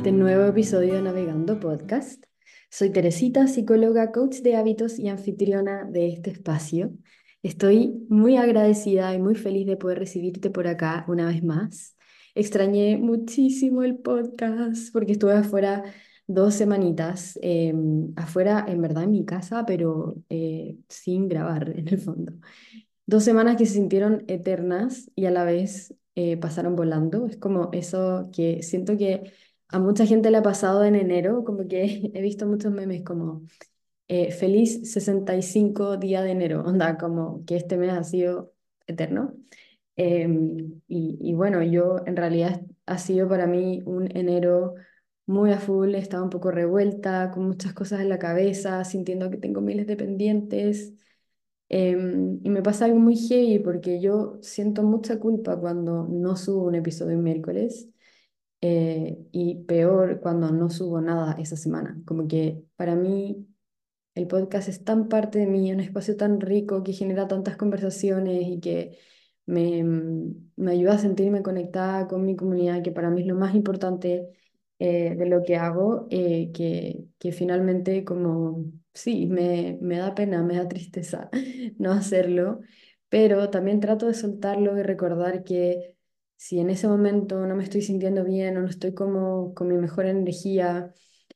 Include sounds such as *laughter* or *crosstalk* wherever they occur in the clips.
este nuevo episodio de Navegando Podcast. Soy Teresita, psicóloga, coach de hábitos y anfitriona de este espacio. Estoy muy agradecida y muy feliz de poder recibirte por acá una vez más. Extrañé muchísimo el podcast porque estuve afuera dos semanitas, em, afuera en verdad en mi casa, pero eh, sin grabar *laughs* en el fondo. Dos semanas que se sintieron eternas y a la vez eh, pasaron volando. Es como eso que siento que a mucha gente le ha pasado en enero, como que *laughs* he visto muchos memes como eh, feliz 65 día de enero, *laughs* onda, como que este mes ha sido eterno. Em, y, y, bueno, yo en realidad ha sido para mí un enero muy a full, estaba un poco revuelta, con muchas cosas en la cabeza, sintiendo que tengo miles de pendientes. Em, y me pasa algo muy heavy porque yo siento mucha culpa cuando no subo un episodio en miércoles eh, y peor cuando no subo nada esa semana. Como que para mí el podcast es tan parte de mí, un espacio tan rico que genera tantas conversaciones y que me, me ayuda a sentirme conectada con mi comunidad, que para mí es lo más importante eh, de lo que hago, eh, que, que finalmente como, sí, me, me da pena, me da tristeza *laughs* no hacerlo, pero también trato de soltarlo y recordar que si en ese momento no me estoy sintiendo bien o no estoy como con mi mejor energía,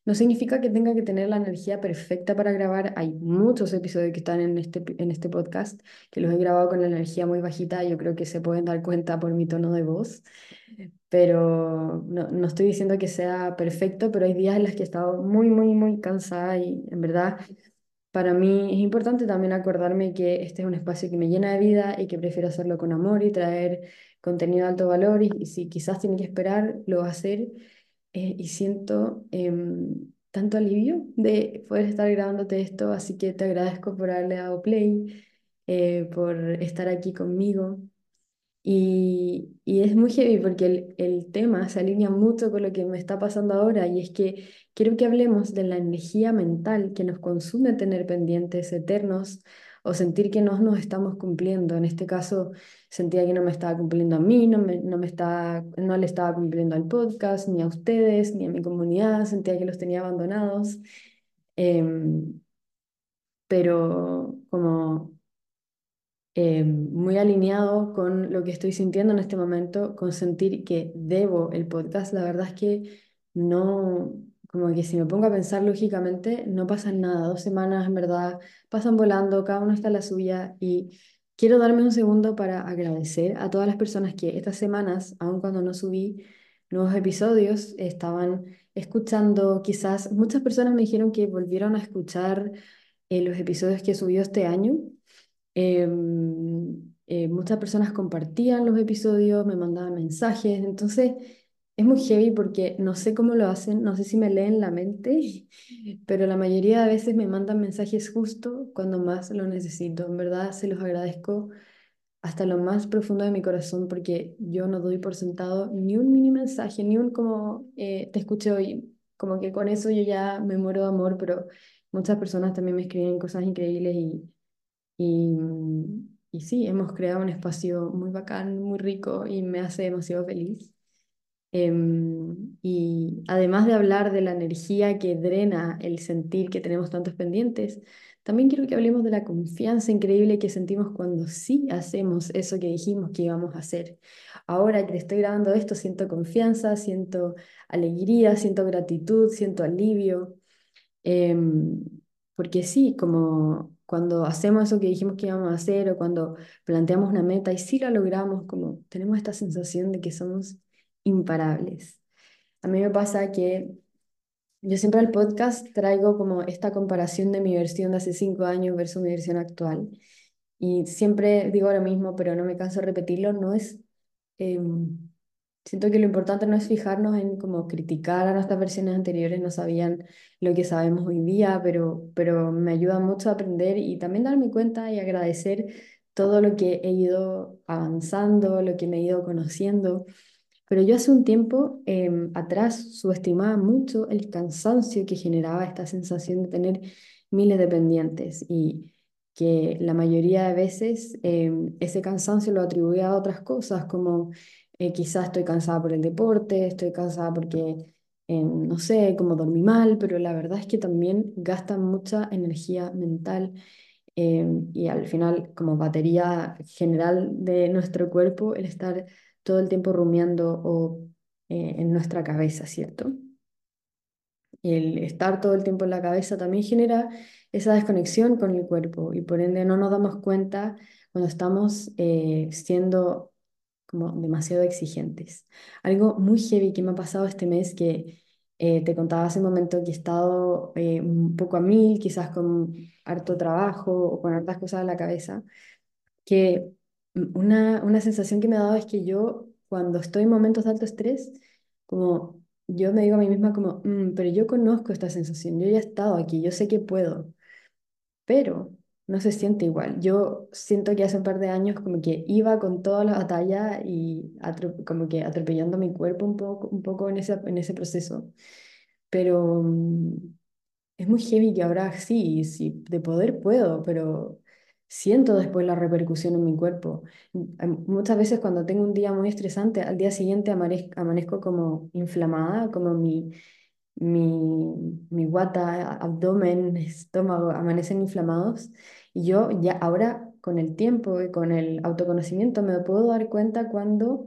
no significa que tenga que tener la energía perfecta para grabar. Hay muchos episodios que están en este, en este podcast que los he grabado con la energía muy bajita. Yo creo que se pueden dar cuenta por mi tono de voz. Pero no, no estoy diciendo que sea perfecto, pero hay días en los que he estado muy, muy, muy cansada y en verdad para mí es importante también acordarme que este es un espacio que me llena de vida y que prefiero hacerlo con amor y traer contenido de alto valor y, y si quizás tiene que esperar, lo va a hacer eh, y siento em, tanto alivio de poder estar grabándote esto, así que te agradezco por haberle dado play, eh, por estar aquí conmigo. Y, y, es muy heavy porque el, el, tema se alinea mucho con lo que me está pasando ahora y es que quiero que hablemos de la energía mental que nos consume tener pendientes eternos o sentir que no nos estamos cumpliendo. En este caso, sentía que no me estaba cumpliendo a mí, no, me, no, me estaba, no le estaba cumpliendo al podcast, ni a ustedes, ni a mi comunidad, sentía que los tenía abandonados. Em, pero como eh, muy alineado con lo que estoy sintiendo en este momento, con sentir que debo el podcast, la verdad es que no, como que si me pongo a pensar lógicamente, no pasa nada. Dos semanas, en verdad, pasan volando, cada uno está a la suya. Y quiero darme un segundo para agradecer a todas las personas que estas semanas, aun cuando no subí nuevos episodios, estaban escuchando. Quizás muchas personas me dijeron que volvieron a escuchar eh, los episodios que subió este año. Em, eh, muchas personas compartían los episodios, me mandaban mensajes. Entonces es muy heavy porque no sé cómo lo hacen, no sé si me leen la mente, *laughs* pero la mayoría de veces me mandan mensajes justo cuando más lo necesito. En verdad se los agradezco hasta lo más profundo de mi corazón porque yo no doy por sentado ni un mini mensaje, ni un como eh, te escuché hoy, como que con eso yo ya me muero de amor, pero muchas personas también me escriben cosas increíbles y, y, y sí, hemos creado un espacio muy bacán, muy rico y me hace demasiado feliz. Em, y además de hablar de la energía que drena el sentir que tenemos tantos pendientes, también quiero que hablemos de la confianza increíble que sentimos cuando sí hacemos eso que dijimos que íbamos a hacer. Ahora que estoy grabando esto, siento confianza, siento alegría, siento gratitud, siento alivio. Em, porque sí, como cuando hacemos eso que dijimos que íbamos a hacer o cuando planteamos una meta y sí la logramos, como tenemos esta sensación de que somos imparables. A mí me pasa que yo siempre al podcast traigo como esta comparación de mi versión de hace cinco años versus mi versión actual. Y siempre digo lo mismo, pero no me canso de repetirlo, no es... Em, siento que lo importante no es fijarnos en como criticar a nuestras versiones anteriores, no sabían lo que sabemos hoy día, pero, pero me ayuda mucho a aprender y también darme cuenta y agradecer todo lo que he ido avanzando, lo que me he ido conociendo. Pero yo hace un tiempo em, atrás subestimaba mucho el cansancio que generaba esta sensación de tener miles de pendientes y que la mayoría de veces em, ese cansancio lo atribuía a otras cosas, como eh, quizás estoy cansada por el deporte, estoy cansada porque en, no sé, como dormí mal, pero la verdad es que también gastan mucha energía mental em, y al final como batería general de nuestro cuerpo el estar todo el tiempo rumiando o eh, en nuestra cabeza, ¿cierto? El estar todo el tiempo en la cabeza también genera esa desconexión con el cuerpo y por ende no nos damos cuenta cuando estamos eh, siendo como demasiado exigentes. Algo muy heavy que me ha pasado este mes que eh, te contaba hace un momento que he estado un poco a mil, quizás con harto trabajo o con hartas cosas en la cabeza, que una, una sensación que me ha dado es que yo cuando estoy en momentos de alto estrés, como yo me digo a mí misma como, "Mm, pero yo conozco esta sensación, yo ya he estado aquí, yo sé que puedo, pero no se siente igual. Yo siento que hace un par de años como que iba con toda la batalla y como que atropellando mi cuerpo un poco, un poco en ese, en ese proceso, pero mm, es muy heavy que ahora sí, sí, de poder puedo, pero siento después la repercusión en mi cuerpo. Muchas veces cuando tengo un día muy estresante, al día siguiente amanez- amanezco como inflamada, como mi, mi, mi guata, abdomen, estómago amanecen inflamados. Y yo ya ahora con el tiempo y con el autoconocimiento me puedo dar cuenta cuando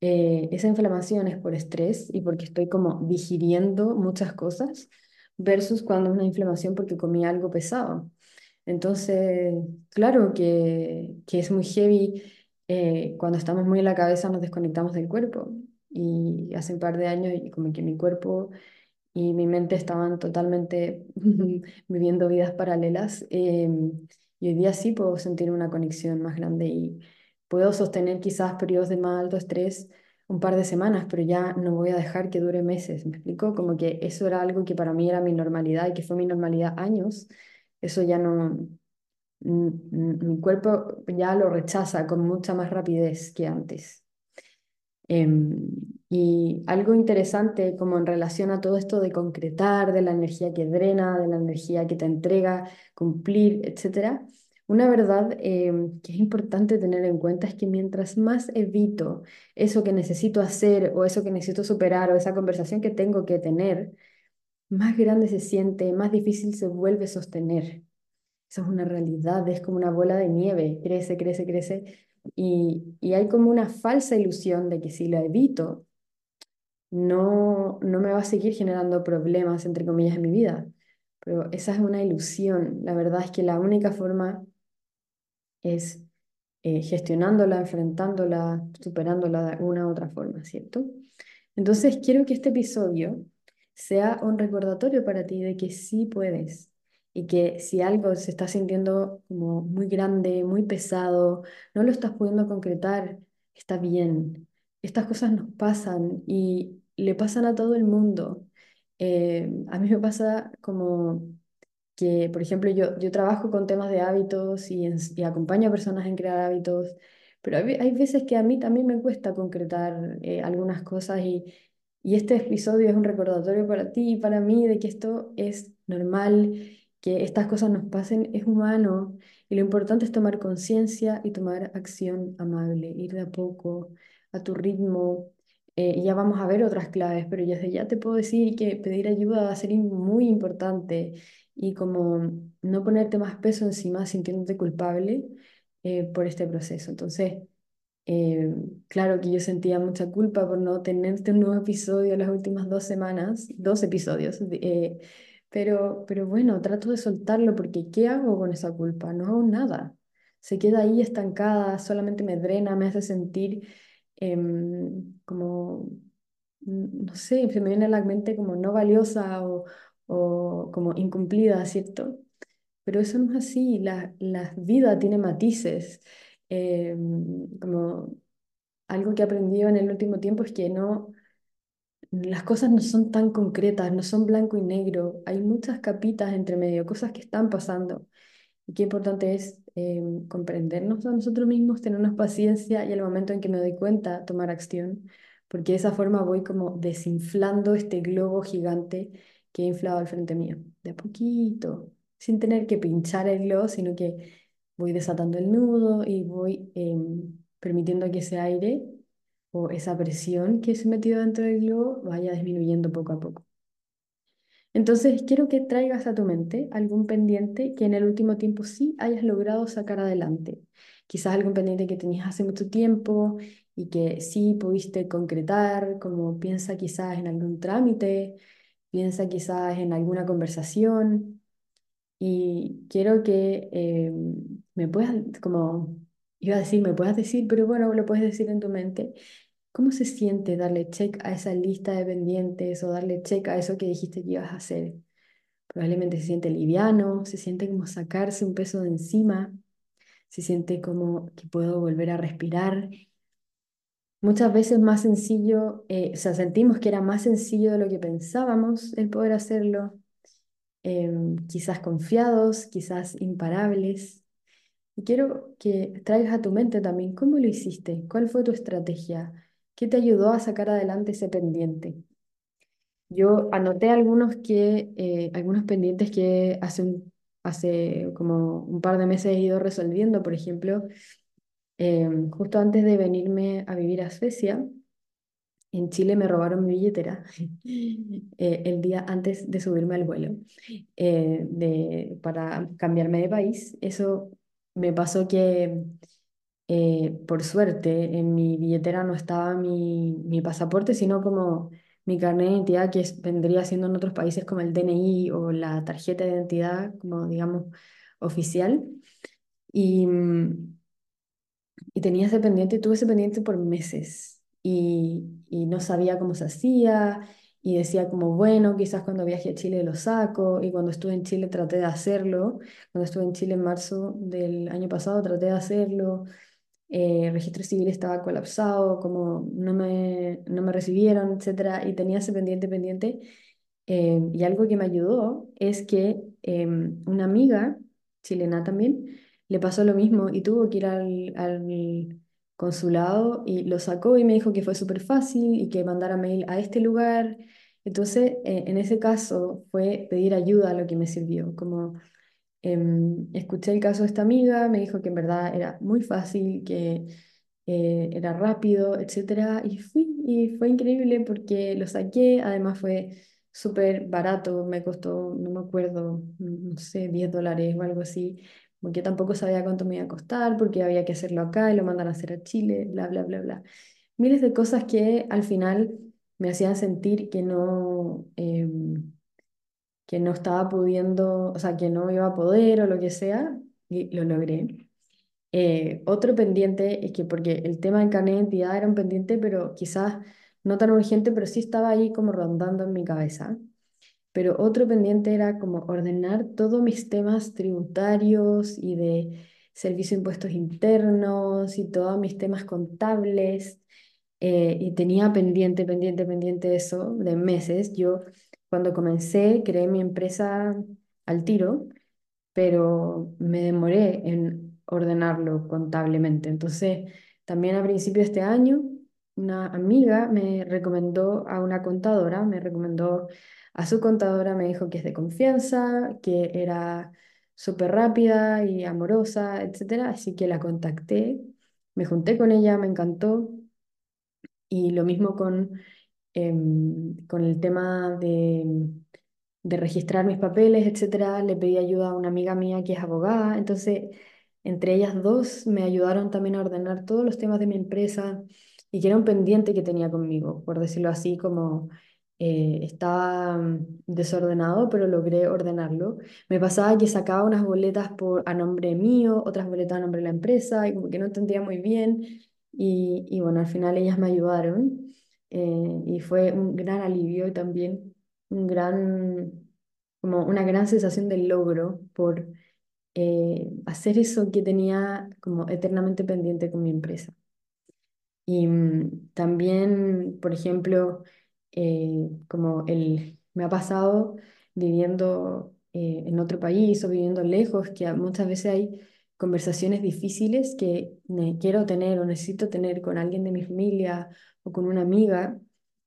eh, esa inflamación es por estrés y porque estoy como digiriendo muchas cosas versus cuando es una inflamación porque comí algo pesado. Entonces, claro que, que es muy heavy eh, cuando estamos muy en la cabeza nos desconectamos del cuerpo. Y hace un par de años como que mi cuerpo y mi mente estaban totalmente *laughs* viviendo vidas paralelas. em, y hoy día sí puedo sentir una conexión más grande y puedo sostener quizás periodos de más alto estrés un par de semanas, pero ya no voy a dejar que dure meses. ¿Me explico? Como que eso era algo que para mí era mi normalidad y que fue mi normalidad años. Eso ya no, mi cuerpo ya lo rechaza con mucha más rapidez que antes. Em, y algo interesante como en relación a todo esto de concretar, de la energía que drena, de la energía que te entrega, cumplir, etcétera. Una verdad em, que es importante tener en cuenta es que mientras más evito eso que necesito hacer o eso que necesito superar o esa conversación que tengo que tener, más grande se siente, más difícil se vuelve sostener. Eso es una realidad, es como una bola de nieve, crece, crece, crece. Y, y hay como una falsa ilusión de que si la evito, no, no me va a seguir generando problemas, entre comillas, en mi vida. Pero esa es una ilusión. La verdad es que la única forma es eh, gestionándola, enfrentándola, superándola de una u otra forma, ¿cierto? Entonces, quiero que este episodio sea un recordatorio para ti de que sí puedes y que si algo se está sintiendo como muy grande, muy pesado, no lo estás pudiendo concretar, está bien. Estas cosas nos pasan y le pasan a todo el mundo. Eh, a mí me pasa como que, por ejemplo, yo, yo trabajo con temas de hábitos y, acompaño a personas en crear hábitos, pero hay veces que a mí también me cuesta concretar eh, algunas cosas y, y este episodio es un recordatorio para ti y para mí de que esto es normal, que estas cosas nos pasen, es humano y lo importante es tomar conciencia y tomar acción amable, ir de a poco, a tu ritmo. eh, ya vamos a ver otras claves, pero ya desde ya te puedo decir que pedir ayuda va a ser muy importante y como no ponerte más peso encima sintiéndote culpable eh, por este proceso. Entonces, eh, claro que yo sentía mucha culpa por no tenerte un nuevo episodio las últimas dos semanas, dos episodios, eh, pero, pero bueno, trato de soltarlo porque ¿qué hago con esa culpa? No hago nada. Se queda ahí estancada, solamente me drena, me hace sentir em, como, no sé, se me viene a la mente como no valiosa o, o como incumplida, ¿cierto? Pero eso no es así, la, la vida tiene matices. Em, como algo que he aprendido en el último tiempo es que no, las cosas no son tan concretas, no son blanco y negro, hay muchas capitas entre medio, cosas que están pasando. Y qué importante es em, comprendernos a nosotros mismos, tenernos paciencia y al momento en que me doy cuenta, tomar acción, porque de esa forma voy como desinflando este globo gigante que he inflado al frente mío, de a poquito, sin tener que pinchar el globo, sino que voy desatando el nudo y voy em, permitiendo que ese aire o esa presión que se metido dentro del globo vaya disminuyendo poco a poco. Entonces, quiero que traigas a tu mente algún pendiente que en el último tiempo sí hayas logrado sacar adelante. Quizás algún pendiente que tenías hace mucho tiempo y que sí pudiste concretar, como piensa quizás en algún trámite, piensa quizás en alguna conversación. Y quiero que eh, me puedas, como iba a decir, me puedas decir, pero bueno, lo puedes decir en tu mente, ¿Cómo se siente darle check a esa lista de pendientes o darle check a eso que dijiste que ibas a hacer? Probablemente se siente liviano, se siente como sacarse un peso de encima, se siente como que puedo volver a respirar. Muchas veces más sencillo, eh, o sea, sentimos que era más sencillo de lo que pensábamos el poder hacerlo, em, quizás confiados, quizás imparables. Y quiero que traigas a tu mente también cómo lo hiciste, cuál fue tu estrategia, ¿Qué te ayudó a sacar adelante ese pendiente? Yo anoté algunos, que, eh, algunos pendientes que hace, hace como un par de meses he ido resolviendo. Por ejemplo, em, justo antes de venirme a vivir a Suecia, en Chile me robaron mi billetera *laughs* eh, el día antes de subirme al vuelo eh, de, para cambiarme de país. Eso me pasó que eh, por suerte, en mi billetera no estaba mi, mi pasaporte, sino como mi carnet de identidad, que vendría siendo en otros países como el DNI o la tarjeta de identidad, como digamos, oficial. Y, mm, y tenía ese pendiente, tuve ese pendiente por meses. Y, y no sabía cómo se hacía, y decía como, bueno, quizás cuando viaje a Chile lo saco, y cuando estuve en Chile traté de hacerlo, cuando estuve en Chile en marzo del año pasado traté de hacerlo, eh, el registro civil estaba colapsado, como no me, no me recibieron, etcétera, y tenía ese pendiente pendiente. Eh, y algo que me ayudó es que em, una amiga chilena también le pasó lo mismo y tuvo que ir al consulado y lo sacó y me dijo que fue súper fácil y que mandara mail a este lugar. Entonces, eh, en ese caso fue pedir ayuda lo que me sirvió, como Em, escuché el caso de esta amiga, me dijo que en verdad era muy fácil, que eh, era rápido, etc. Y fui, y fue increíble porque lo saqué, además fue súper barato, me costó, no me acuerdo, no sé, 10 dólares o algo así, porque tampoco sabía cuánto me iba a costar, porque había que hacerlo acá y lo mandan a hacer a Chile, bla, bla, bla, bla. Miles de cosas que al final me hacían sentir que no... Em, que no estaba pudiendo, o sea, que no iba a poder o lo que sea, y lo logré. Eh, otro pendiente es que, porque el tema del carnet de identidad era un pendiente, pero quizás no tan urgente, pero sí estaba ahí como rondando en mi cabeza. Pero otro pendiente era como ordenar todos mis temas tributarios y de servicio de impuestos internos y todos mis temas contables. Eh, y tenía pendiente, pendiente, pendiente eso de meses. Yo cuando comencé, creé mi empresa al tiro, pero me demoré en ordenarlo contablemente. Entonces, también a principio de este año, una amiga me recomendó a una contadora, me recomendó a su contadora, me dijo que es de confianza, que era súper rápida y amorosa, etc. Así que la contacté, me junté con ella, me encantó. Y lo mismo con Em, con el tema de, de registrar mis papeles, etcétera, le pedí ayuda a una amiga mía que es abogada. Entonces, entre ellas dos me ayudaron también a ordenar todos los temas de mi empresa y que era un pendiente que tenía conmigo, por decirlo así, como eh, estaba mm, desordenado, pero logré ordenarlo. Me pasaba que sacaba unas boletas por, a nombre mío, otras boletas a nombre de la empresa, y como que no entendía muy bien. Y, y bueno, al final ellas me ayudaron. Eh, y fue un gran alivio y también un gran, como una gran sensación de logro por eh, hacer eso que tenía como eternamente pendiente con mi empresa. Y mm, también, por ejemplo, eh, como el, me ha pasado viviendo en otro país o viviendo lejos, que muchas veces hay conversaciones difíciles que quiero tener o necesito tener con alguien de mi familia o con una amiga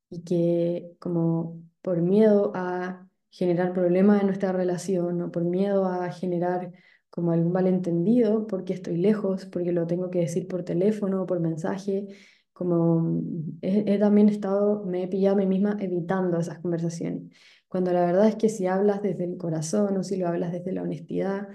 y que como por miedo a generar problemas en nuestra relación o por miedo a generar como algún malentendido porque estoy lejos, porque lo tengo que decir por teléfono o por mensaje, como he, también estado, me he pillado a mí misma evitando esas conversaciones, cuando la verdad es que si hablas desde el corazón o si lo hablas desde la honestidad,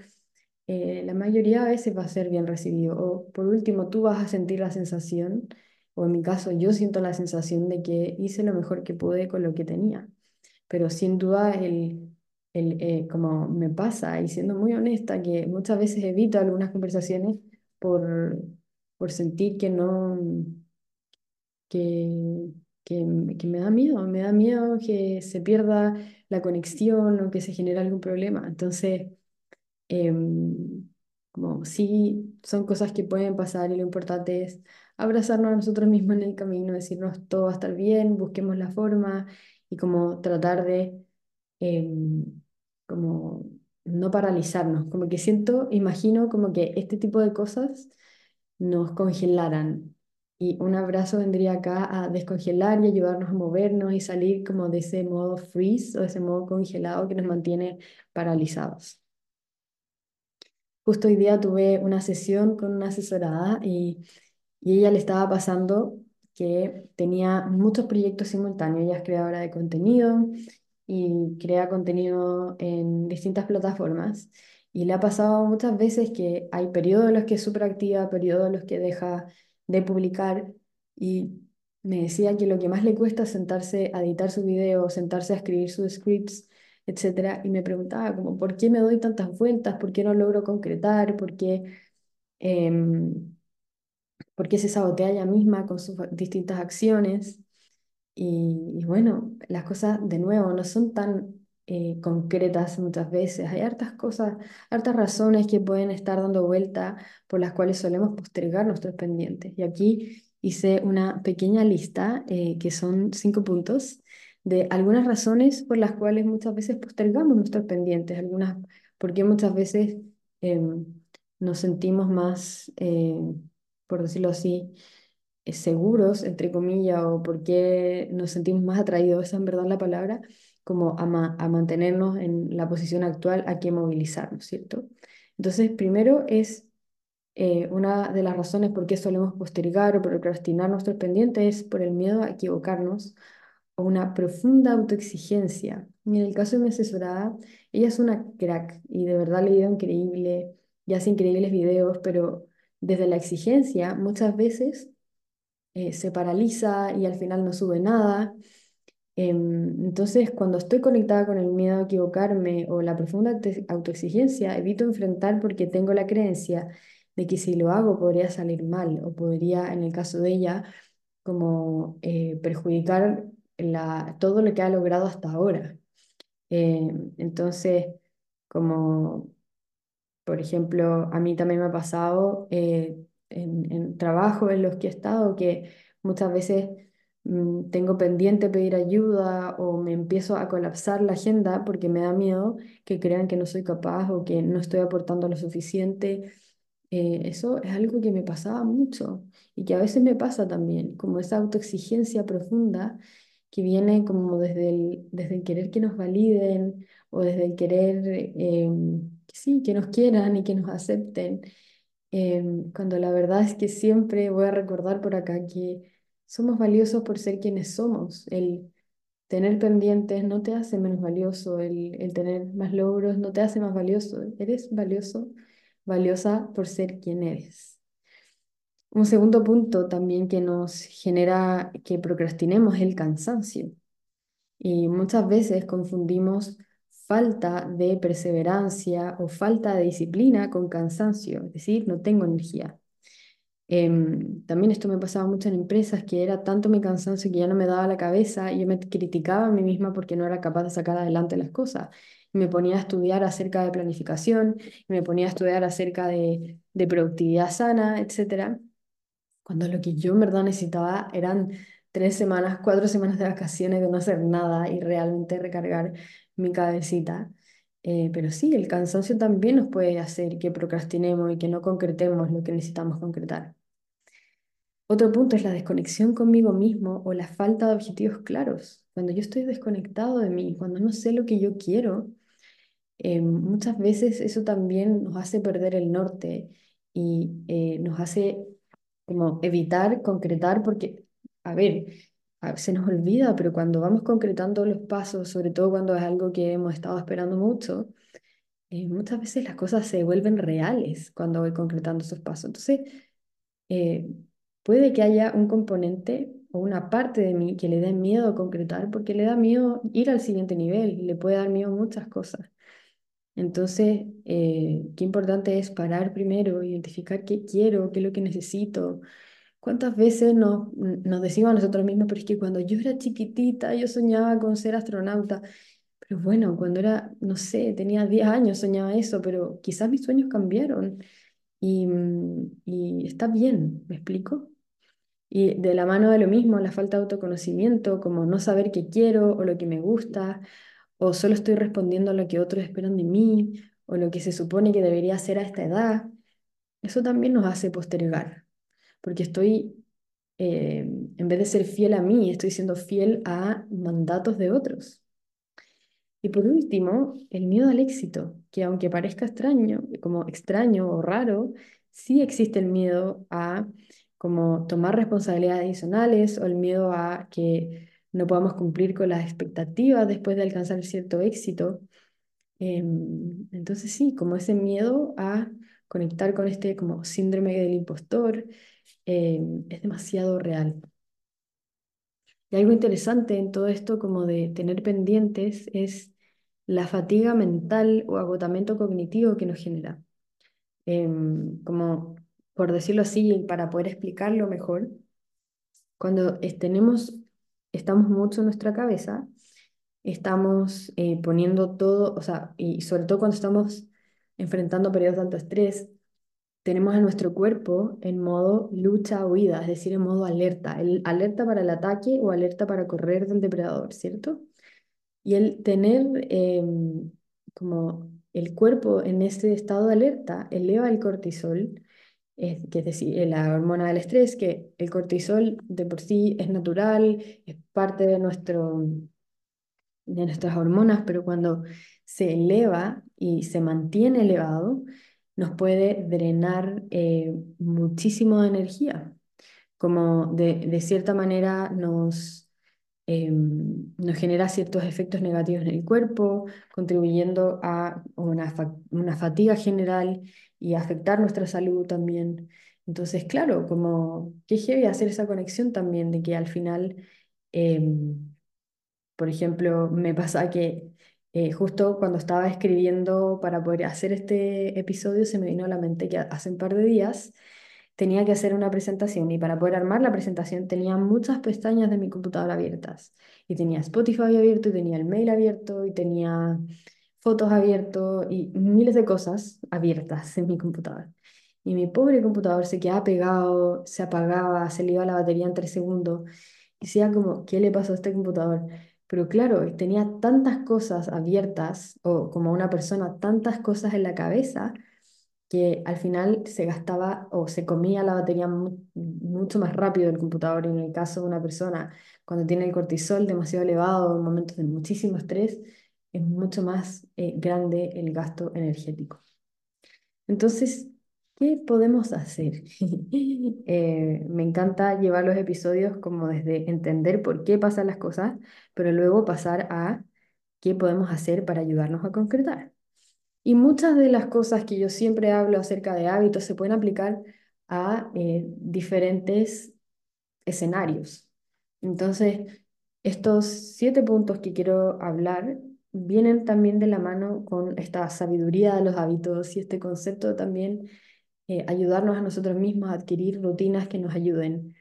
eh, la mayoría de veces va a ser bien recibido. O por último, tú vas a sentir la sensación, o en mi caso yo siento la sensación de que hice lo mejor que pude con lo que tenía. Pero sin duda, el, el, eh, como me pasa, y siendo muy honesta, que muchas veces evito algunas conversaciones por, por sentir que no, que, que, que me da miedo, me da miedo que se pierda la conexión o que se genere algún problema. Entonces, em, como sí, son cosas que pueden pasar y lo importante es abrazarnos a nosotros mismos en el camino, decirnos todo va a estar bien, busquemos la forma y como tratar de em, como no paralizarnos, como que siento, imagino como que este tipo de cosas nos congelaran y un abrazo vendría acá a descongelar y ayudarnos a movernos y salir como de ese modo freeze o ese modo congelado que nos mantiene paralizados. Justo hoy día tuve una sesión con una asesorada y, y ella le estaba pasando que tenía muchos proyectos simultáneos. Ella es creadora de contenido y crea contenido en distintas plataformas. Y le ha pasado muchas veces que hay periodos en los que es súper activa, periodos en los que deja de publicar y me decía que lo que más le cuesta es sentarse a editar su video, sentarse a escribir sus scripts, etcétera, y me preguntaba como, ¿por qué me doy tantas vueltas? ¿Por qué no logro concretar? ¿Por qué, em, ¿por qué se sabotea ella misma con sus distintas acciones? Y, bueno, las cosas de nuevo no son tan eh, concretas muchas veces. Hay hartas cosas, hartas razones que pueden estar dando vuelta por las cuales solemos postergar nuestros pendientes. Y aquí hice una pequeña lista, eh, que son cinco puntos, de algunas razones por las cuales muchas veces postergamos nuestros pendientes, algunas porque muchas veces em, nos sentimos más, eh, por decirlo así, seguros, entre comillas, o porque nos sentimos más atraídos, esa es en verdad la palabra, como a, a mantenernos en la posición actual, a que movilizarnos, ¿cierto? Entonces, primero es eh, una de las razones por qué solemos postergar o procrastinar nuestros pendientes es por el miedo a equivocarnos o una profunda autoexigencia. Y en el caso de mi asesorada, ella es una crack y de verdad le ido increíble y hace increíbles videos, pero desde la exigencia muchas veces eh, se paraliza y al final no sube nada Em, entonces, cuando estoy conectada con el miedo a equivocarme o la profunda autoexigencia, evito enfrentar porque tengo la creencia de que si lo hago podría salir mal o podría, en el caso de ella, como eh, perjudicar la, todo lo que ha logrado hasta ahora. Em, entonces, como por ejemplo, a mí también me ha pasado eh, en, en trabajos en los que he estado que muchas veces Mm, tengo pendiente pedir ayuda o me empiezo a colapsar la agenda porque me da miedo que crean que no soy capaz o que no estoy aportando lo suficiente. Eh, eso es algo que me pasaba mucho y que a veces me pasa también, como esa autoexigencia profunda que viene como desde el, desde querer que nos validen o desde el querer, em, sí, que nos quieran y que nos acepten. Em, cuando la verdad es que siempre voy a recordar por acá que somos valiosos por ser quienes somos. El tener pendientes no te hace menos valioso, el, el tener más logros no te hace más valioso. Eres valioso, valiosa por ser quien eres. Un segundo punto también que nos genera que procrastinemos es el cansancio. Y muchas veces confundimos falta de perseverancia o falta de disciplina con cansancio, es decir, no tengo energía. Em, también esto me pasaba mucho en empresas, que era tanto mi cansancio que ya no me daba la cabeza y yo me criticaba a mí misma porque no era capaz de sacar adelante las cosas. Me ponía a estudiar acerca de planificación, me ponía a estudiar acerca de, de productividad sana, etc. Cuando lo que yo en verdad necesitaba eran tres semanas, cuatro semanas de vacaciones de no hacer nada y realmente recargar mi cabecita. Eh, pero sí, el cansancio también nos puede hacer que procrastinemos y que no concretemos lo que necesitamos concretar. Otro punto es la desconexión conmigo mismo o la falta de objetivos claros. Cuando yo estoy desconectado de mí, cuando no sé lo que yo quiero, eh, muchas veces eso también nos hace perder el norte y eh, nos hace como evitar concretar, porque, a ver, se nos olvida, pero cuando vamos concretando los pasos, sobre todo cuando es algo que hemos estado esperando mucho, eh, muchas veces las cosas se vuelven reales cuando voy concretando esos pasos. Entonces, eh, puede que haya un componente o una parte de mí que le dé miedo a concretar porque le da miedo ir al siguiente nivel, le puede dar miedo muchas cosas. Entonces, eh, qué importante es parar primero, identificar qué quiero, qué es lo que necesito. ¿Cuántas veces nos, nos decimos a nosotros mismos, pero es que cuando yo era chiquitita yo soñaba con ser astronauta? Pero bueno, cuando era, no sé, tenía 10 años soñaba eso, pero quizás mis sueños cambiaron y, y está bien, ¿me explico? Y de la mano de lo mismo, la falta de autoconocimiento, como no saber qué quiero o lo que me gusta, o solo estoy respondiendo a lo que otros esperan de mí, o lo que se supone que debería hacer a esta edad, eso también nos hace postergar, porque estoy, eh, en vez de ser fiel a mí, estoy siendo fiel a mandatos de otros. Y por último, el miedo al éxito, que aunque parezca extraño, como extraño o raro, sí existe el miedo a como tomar responsabilidades adicionales o el miedo a que no podamos cumplir con las expectativas después de alcanzar cierto éxito. Em, entonces sí, como ese miedo a conectar con este como síndrome del impostor em, es demasiado real. Y algo interesante en todo esto como de tener pendientes es la fatiga mental o agotamiento cognitivo que nos genera. Em, como por decirlo así, para poder explicarlo mejor, cuando tenemos, estamos mucho en nuestra cabeza, estamos eh, poniendo todo, o sea, y sobre todo cuando estamos enfrentando periodos de alto estrés, tenemos a nuestro cuerpo en modo lucha-huida, es decir, en modo alerta, el, alerta para el ataque o alerta para correr del depredador, ¿cierto? Y el tener em, como el cuerpo en este estado de alerta eleva el cortisol, que es decir, la hormona del estrés, que el cortisol de por sí es natural, es parte de, nuestro, de nuestras hormonas, pero cuando se eleva y se mantiene elevado, nos puede drenar eh, muchísimo de energía, como de, de cierta manera nos, em, nos genera ciertos efectos negativos en el cuerpo, contribuyendo a una, fatiga general y afectar nuestra salud también. Entonces, claro, como qué heavy hacer esa conexión también de que al final, em, por ejemplo, me pasa que eh, justo cuando estaba escribiendo para poder hacer este episodio, se me vino a la mente que hace un par de días tenía que hacer una presentación y para poder armar la presentación tenía muchas pestañas de mi computadora abiertas y tenía Spotify abierto y tenía el mail abierto y tenía fotos abiertos y miles de cosas abiertas en mi computador. Y mi pobre computador se quedaba pegado, se apagaba, se le iba la batería en tres segundos. Y decía como, ¿qué le pasó a este computador? Pero claro, tenía tantas cosas abiertas, o como una persona, tantas cosas en la cabeza, que al final se gastaba o se comía la batería mucho más rápido del computador. Y en el caso de una persona, cuando tiene el cortisol demasiado elevado, en momentos de muchísimo estrés, es mucho más eh, grande el gasto energético. Entonces, ¿qué podemos hacer? *laughs* Eh, me encanta llevar los episodios como desde entender por qué pasan las cosas, pero luego pasar a qué podemos hacer para ayudarnos a concretar. Y muchas de las cosas que yo siempre hablo acerca de hábitos se pueden aplicar a eh, diferentes escenarios. Entonces, estos siete puntos que quiero hablar vienen también de la mano con esta sabiduría de los hábitos y este concepto también eh, ayudarnos a nosotros mismos a adquirir rutinas que nos ayuden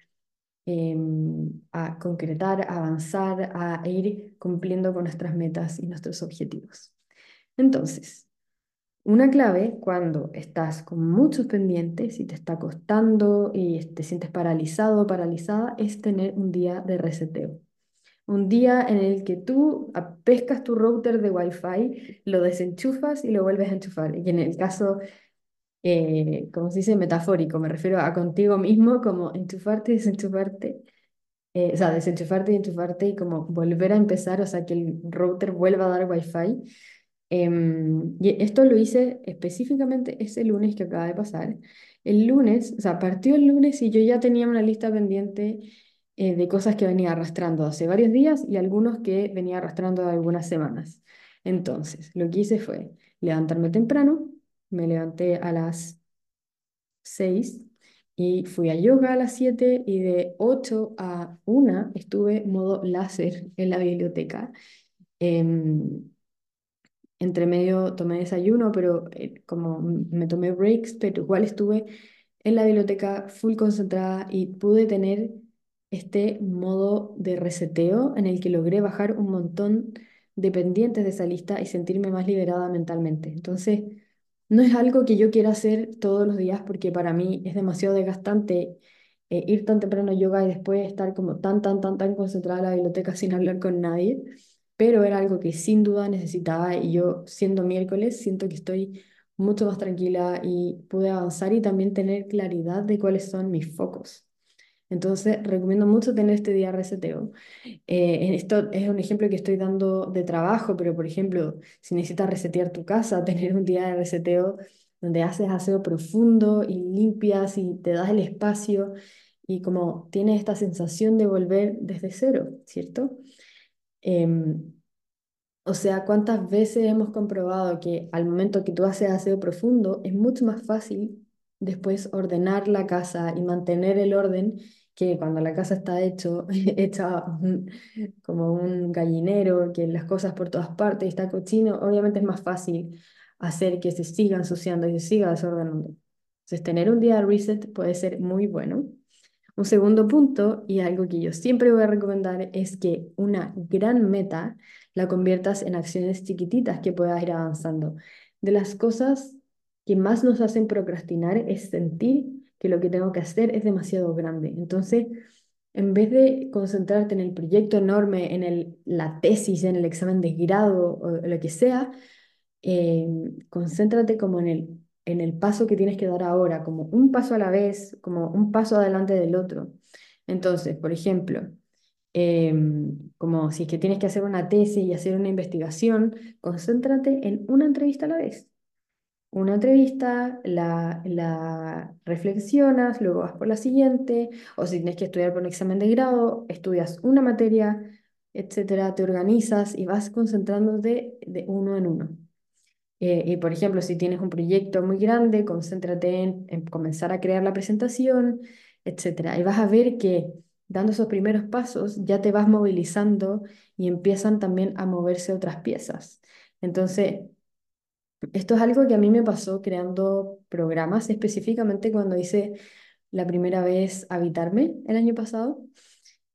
em, a concretar, a avanzar, a ir cumpliendo con nuestras metas y nuestros objetivos. Entonces, una clave cuando estás con muchos pendientes y te está costando y te sientes paralizado o paralizada es tener un día de reseteo un día en el que tú pescas tu router de Wi-Fi, lo desenchufas y lo vuelves a enchufar. Y en el caso, eh, como se dice, metafórico, me refiero a contigo mismo, como enchufarte y desenchufarte, eh, o sea, desenchufarte y enchufarte y como volver a empezar, o sea, que el router vuelva a dar Wi-Fi. Em, y esto lo hice específicamente ese lunes que acaba de pasar. El lunes, o sea, partió el lunes y yo ya tenía una lista pendiente eh, de cosas que venía arrastrando hace varios días y algunos que venía arrastrando algunas semanas. Entonces, lo que hice fue levantarme temprano, me levanté a las 6 y fui a yoga a las 7 y de 8 a 1 estuve modo láser en la biblioteca. Em, entre medio tomé desayuno, pero eh, como me tomé breaks, pero igual estuve en la biblioteca full concentrada y pude tener este modo de reseteo en el que logré bajar un montón de pendientes de esa lista y sentirme más liberada mentalmente. Entonces, no es algo que yo quiera hacer todos los días porque para mí es demasiado desgastante eh, ir tan temprano a yoga y después estar como tan, tan, tan, tan concentrada en la biblioteca *laughs* sin hablar con nadie pero era algo que sin duda necesitaba y yo siendo miércoles siento que estoy mucho más tranquila y pude avanzar y también tener claridad de cuáles son mis focos. Entonces, recomiendo mucho tener este día reseteo. Eh, esto es un ejemplo que estoy dando de trabajo, pero por ejemplo, si necesitas resetear tu casa, *laughs* tener un día de reseteo donde haces aseo profundo y limpias y te das el espacio y como tienes esta sensación de volver desde cero, ¿cierto? Em, o sea, ¿cuántas veces hemos comprobado que al momento que tú haces aseo profundo es mucho más fácil después ordenar la casa y mantener el orden que cuando la casa está hecho, *laughs* hecha como un gallinero, que las cosas por todas partes está cochino, obviamente es más fácil hacer que se siga ensuciando y se siga desordenando. Entonces, tener un día de reset puede ser muy bueno. Un segundo punto, y algo que yo siempre voy a recomendar, es que una gran meta la conviertas en acciones chiquititas que puedas ir avanzando. De las cosas que más nos hacen procrastinar es sentir que lo que tengo que hacer es demasiado grande. Entonces, en vez de concentrarte en el proyecto enorme, en el, la tesis, en el examen de grado o lo que sea, eh, concéntrate como en el en el paso que tienes que dar ahora, como un paso a la vez, como un paso adelante del otro. Entonces, por ejemplo, em, como si es que tienes que hacer una tesis y hacer una investigación, concéntrate en una entrevista a la vez. Una entrevista, la, la reflexionas, luego vas por la siguiente, o si tienes que estudiar por un examen de grado, estudias una materia, etcétera, te organizas y vas concentrándote de uno en uno. Eh, y por ejemplo, si tienes un proyecto muy grande, concéntrate en, comenzar a crear la presentación, etc. Y vas a ver que dando esos primeros pasos ya te vas movilizando y empiezan también a moverse otras piezas. Entonces, esto es algo que a mí me pasó creando programas, específicamente cuando hice la primera vez Habitarme el año pasado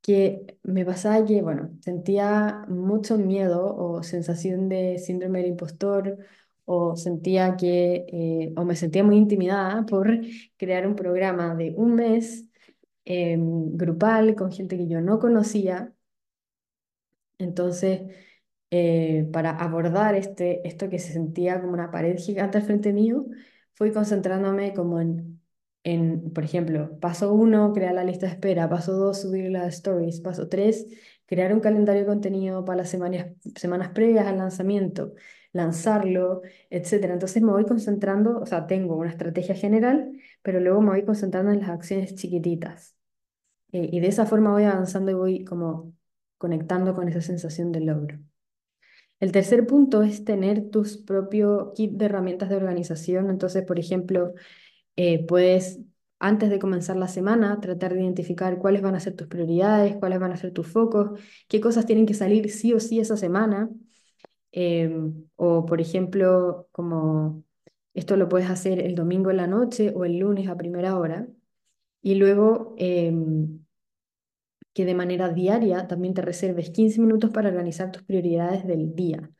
que me pasaba que, bueno, sentía mucho miedo o sensación de síndrome del impostor o sentía que, eh, o me sentía muy intimidada por crear un programa de un mes em, grupal con gente que yo no conocía. Entonces, eh, para abordar este, esto que se sentía como una pared gigante al frente mío, fui concentrándome como en, en por ejemplo, paso uno, crear la lista de espera, paso dos, subir las stories, paso tres, crear un calendario de contenido para las semanas, semanas previas al lanzamiento, lanzarlo, etcétera. Entonces me voy concentrando, o sea, tengo una estrategia general, pero luego me voy concentrando en las acciones chiquititas. Eh, y de esa forma voy avanzando y voy como conectando con esa sensación de logro. El tercer punto es tener tus propio kit de herramientas de organización. Entonces, por ejemplo, eh, puedes, antes de comenzar la semana, tratar de identificar cuáles van a ser tus prioridades, cuáles van a ser tus focos, qué cosas tienen que salir sí o sí esa semana Em, o, por ejemplo, como esto lo puedes hacer el domingo en la noche o el lunes a primera hora. Y luego em, que de manera diaria también te reserves 15 minutos para organizar tus prioridades del día.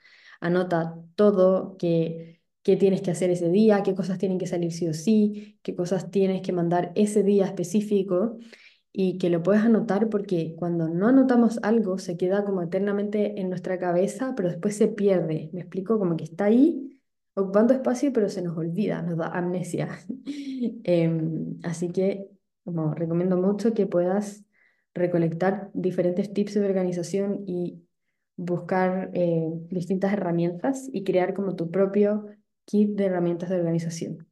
Anota todo que, qué tienes que hacer ese día, qué cosas tienen que salir sí o sí, qué cosas tienes que mandar ese día específico y que lo puedes anotar porque cuando no anotamos algo se queda como eternamente en nuestra cabeza, pero después se pierde. Me explico, como que está ahí ocupando espacio, pero se nos olvida, nos da amnesia. *laughs* Em, así que como recomiendo mucho que puedas recolectar diferentes tips de organización y buscar eh, distintas herramientas y crear como tu propio kit de herramientas de organización.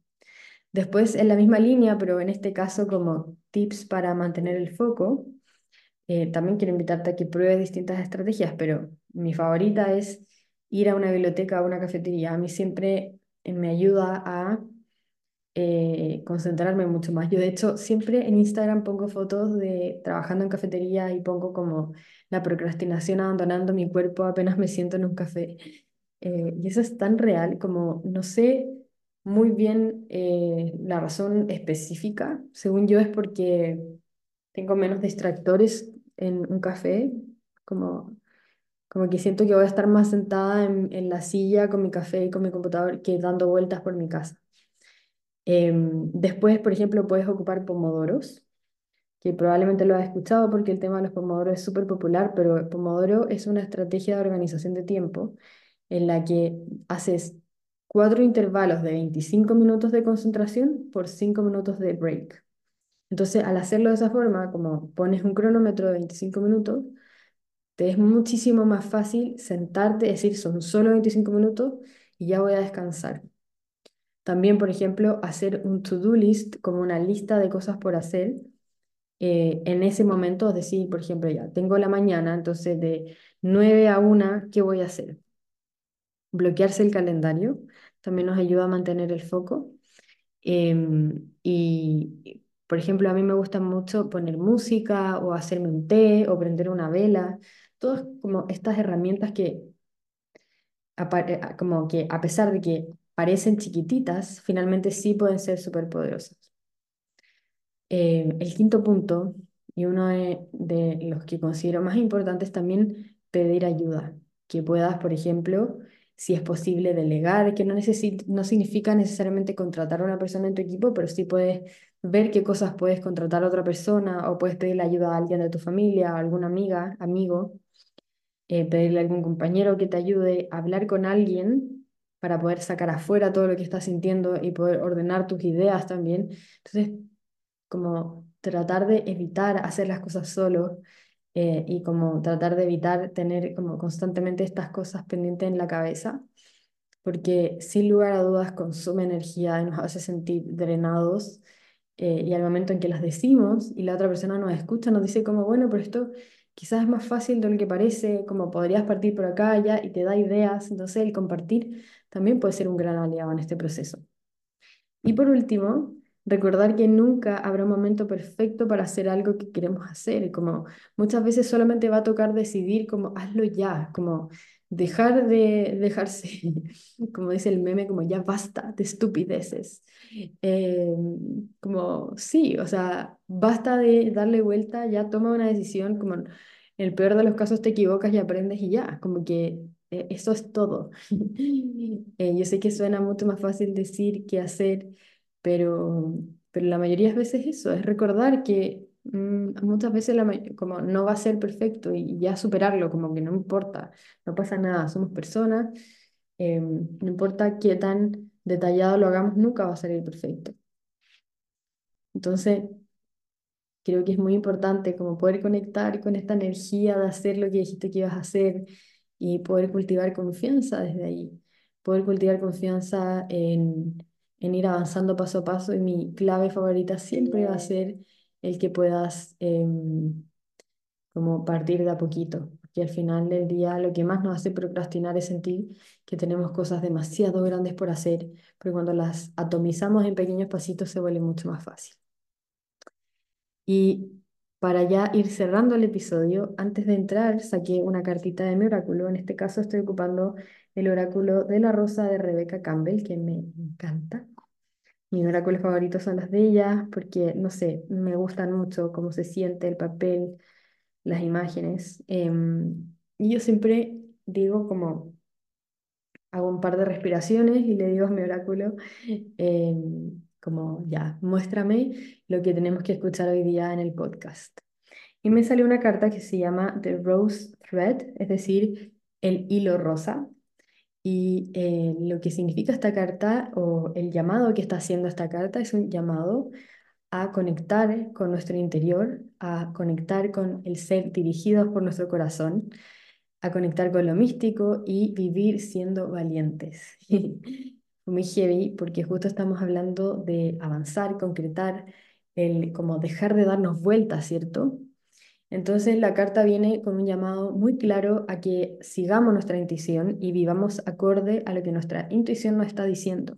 Después, en la misma línea, pero en este caso como tips para mantener el foco, eh, también quiero invitarte a que pruebes distintas estrategias, pero mi favorita es ir a una biblioteca o una cafetería. A mí siempre me ayuda a eh, concentrarme mucho más. Yo de hecho siempre en Instagram pongo fotos de trabajando en cafetería y pongo como la procrastinación abandonando mi cuerpo apenas me siento en un café. y eso es tan real como no sé muy bien la razón específica. Según yo es porque tengo menos distractores en un café, como, como que siento que voy a estar más sentada en, en la silla con mi café y con mi computador que dando vueltas por mi casa. Em, después, por ejemplo, puedes ocupar pomodoros, que probablemente lo has escuchado porque el tema de los pomodoros es súper popular, pero pomodoro es una estrategia de organización de tiempo en la que haces cuatro intervalos de 25 minutos de concentración por 5 minutos de break. Entonces, al hacerlo de esa forma, como pones un cronómetro de 25 minutos, te es muchísimo más fácil sentarte, decir, son solo 25 minutos y ya voy a descansar. También, por ejemplo, hacer un to-do list como una lista de cosas por hacer. Eh, en ese momento, decir, por ejemplo, ya tengo la mañana, entonces de 9 a 1, ¿qué voy a hacer? Bloquearse el calendario también nos ayuda a mantener el foco. Em, y por ejemplo, a mí me gusta mucho poner música o hacerme un té o prender una vela. Todas como estas herramientas que, como que a pesar de que parecen chiquititas, finalmente sí pueden ser súper poderosas. Eh, el quinto punto, y uno de, los que considero más importantes, también pedir ayuda. Que puedas, por ejemplo, si es posible delegar, que no, no significa necesariamente contratar a una persona en tu equipo, pero sí puedes ver qué cosas puedes contratar a otra persona o puedes pedirle ayuda a alguien de tu familia, a alguna amiga, amigo, eh, pedirle a algún compañero que te ayude, hablar con alguien para poder sacar afuera todo lo que estás sintiendo y poder ordenar tus ideas también. Entonces, como tratar de evitar hacer las cosas solo eh, y como tratar de evitar tener como constantemente estas cosas pendientes en la cabeza, porque sin lugar a dudas consume energía y nos hace sentir drenados. Eh, y al momento en que las decimos y la otra persona nos escucha, nos dice como, bueno, pero esto quizás es más fácil de lo que parece, como podrías partir por acá ya y te da ideas, entonces el compartir también puede ser un gran aliado en este proceso. Y por último, Recordar que nunca habrá un momento perfecto para hacer algo que queremos hacer, como muchas veces solamente va a tocar decidir como hazlo ya, como dejar de dejarse, *laughs* como dice el meme, como ya basta de estupideces. Em, como sí, o sea, basta de darle vuelta, ya toma una decisión, como en el peor de los casos te equivocas y aprendes y ya, como que eh, eso es todo. *laughs* Eh, yo sé que suena mucho más fácil decir que hacer pero, pero la mayoría de veces eso, es recordar que mm, muchas veces la, como no va a ser perfecto y ya superarlo, como que no importa, no pasa nada, somos personas, eh, no importa qué tan detallado lo hagamos, nunca va a salir perfecto. Entonces, creo que es muy importante como poder conectar con esta energía de hacer lo que dijiste que ibas a hacer y poder cultivar confianza desde ahí, poder cultivar confianza en en ir avanzando paso a paso y mi clave favorita siempre va a ser el que puedas em, como partir de a poquito, porque al final del día lo que más nos hace procrastinar es sentir que tenemos cosas demasiado grandes por hacer, pero cuando las atomizamos en pequeños pasitos se vuelve mucho más fácil. Y para ya ir cerrando el episodio, antes de entrar saqué una cartita de mi oráculo, en este caso estoy ocupando el oráculo de la rosa de Rebecca Campbell, que me encanta. Mis oráculos favoritos son las de ella porque, no sé, me gustan mucho cómo se siente el papel, las imágenes. Em, y yo siempre digo como, hago un par de respiraciones y le digo a mi oráculo, em, como, ya, muéstrame lo que tenemos que escuchar hoy día en el podcast. Y me salió una carta que se llama The Rose Thread, es decir, el hilo rosa. Y eh, lo que significa esta carta o el llamado que está haciendo esta carta es un llamado a conectar con nuestro interior, a conectar con el ser dirigidos por nuestro corazón, a conectar con lo místico y vivir siendo valientes. *laughs* Muy heavy porque justo estamos hablando de avanzar, concretar, el como dejar de darnos vueltas, ¿cierto? Entonces la carta viene con un llamado muy claro a que sigamos nuestra intuición y vivamos acorde a lo que nuestra intuición nos está diciendo.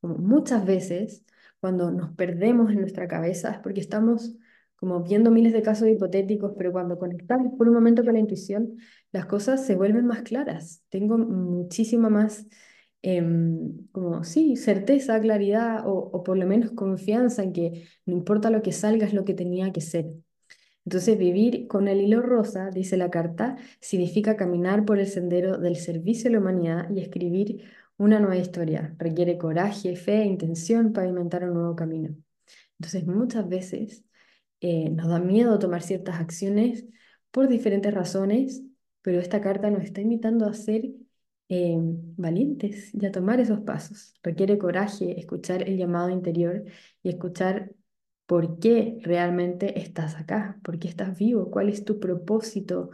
Como muchas veces cuando nos perdemos en nuestra cabeza es porque estamos como viendo miles de casos hipotéticos, pero cuando conectamos por un momento con la intuición, las cosas se vuelven más claras. Tengo muchísima más, em, como, sí, certeza, claridad o, o por lo menos confianza en que no importa lo que salga, es lo que tenía que ser. Entonces, vivir con el hilo rosa, dice la carta, significa caminar por el sendero del servicio a la humanidad y escribir una nueva historia. Requiere coraje, fe intención para inventar un nuevo camino. Entonces, muchas veces eh, nos da miedo tomar ciertas acciones por diferentes razones, pero esta carta nos está invitando a ser eh, valientes y a tomar esos pasos. Requiere coraje, escuchar el llamado interior y escuchar por qué realmente estás acá, por qué estás vivo, cuál es tu propósito,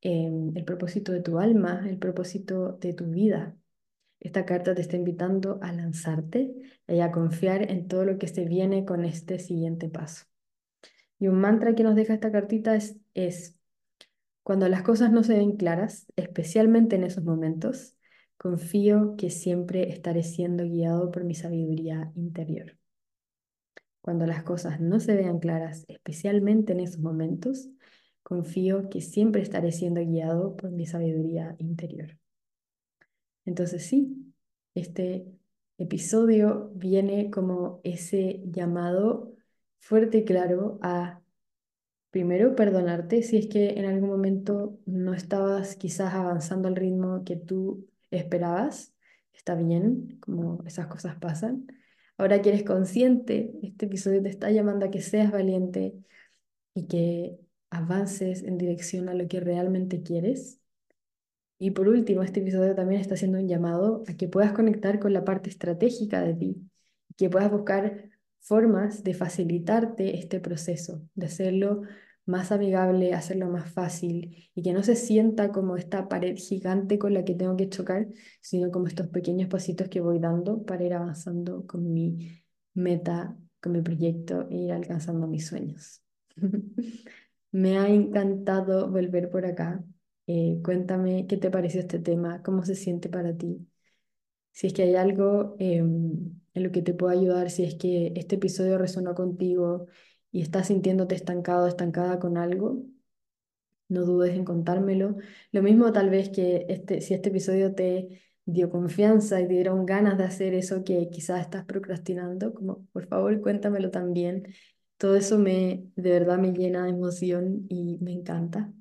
eh, el propósito de tu alma, el propósito de tu vida. Esta carta te está invitando a lanzarte y a confiar en todo lo que se viene con este siguiente paso. Y un mantra que nos deja esta cartita es, es, cuando las cosas no se ven claras, especialmente en esos momentos, confío que siempre estaré siendo guiado por mi sabiduría interior. Cuando las cosas no se vean claras, especialmente en esos momentos, confío que siempre estaré siendo guiado por mi sabiduría interior. Entonces sí, este episodio viene como ese llamado fuerte y claro a primero perdonarte si es que en algún momento no estabas quizás avanzando al ritmo que tú esperabas. Está bien, como esas cosas pasan. Ahora que eres consciente, este episodio te está llamando a que seas valiente y que avances en dirección a lo que realmente quieres. Y por último, este episodio también está haciendo un llamado a que puedas conectar con la parte estratégica de ti, que puedas buscar formas de facilitarte este proceso, de hacerlo más amigable, hacerlo más fácil y que no se sienta como esta pared gigante con la que tengo que chocar, sino como estos pequeños pasitos que voy dando para ir avanzando con mi meta, con mi proyecto e ir alcanzando mis sueños. *laughs* Me ha encantado volver por acá. Eh, cuéntame qué te pareció este tema, cómo se siente para ti. Si es que hay algo em, en lo que te pueda ayudar, si es que este episodio resonó contigo y estás sintiéndote estancado, estancada con algo, no dudes en contármelo. Lo mismo tal vez que este, si este episodio te dio confianza y dieron ganas de hacer eso que quizás estás procrastinando, como por favor cuéntamelo también. Todo eso me de verdad me llena de emoción y me encanta.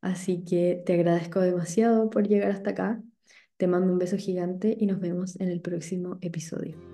Así que te agradezco demasiado por llegar hasta acá. Te mando un beso gigante y nos vemos en el próximo episodio.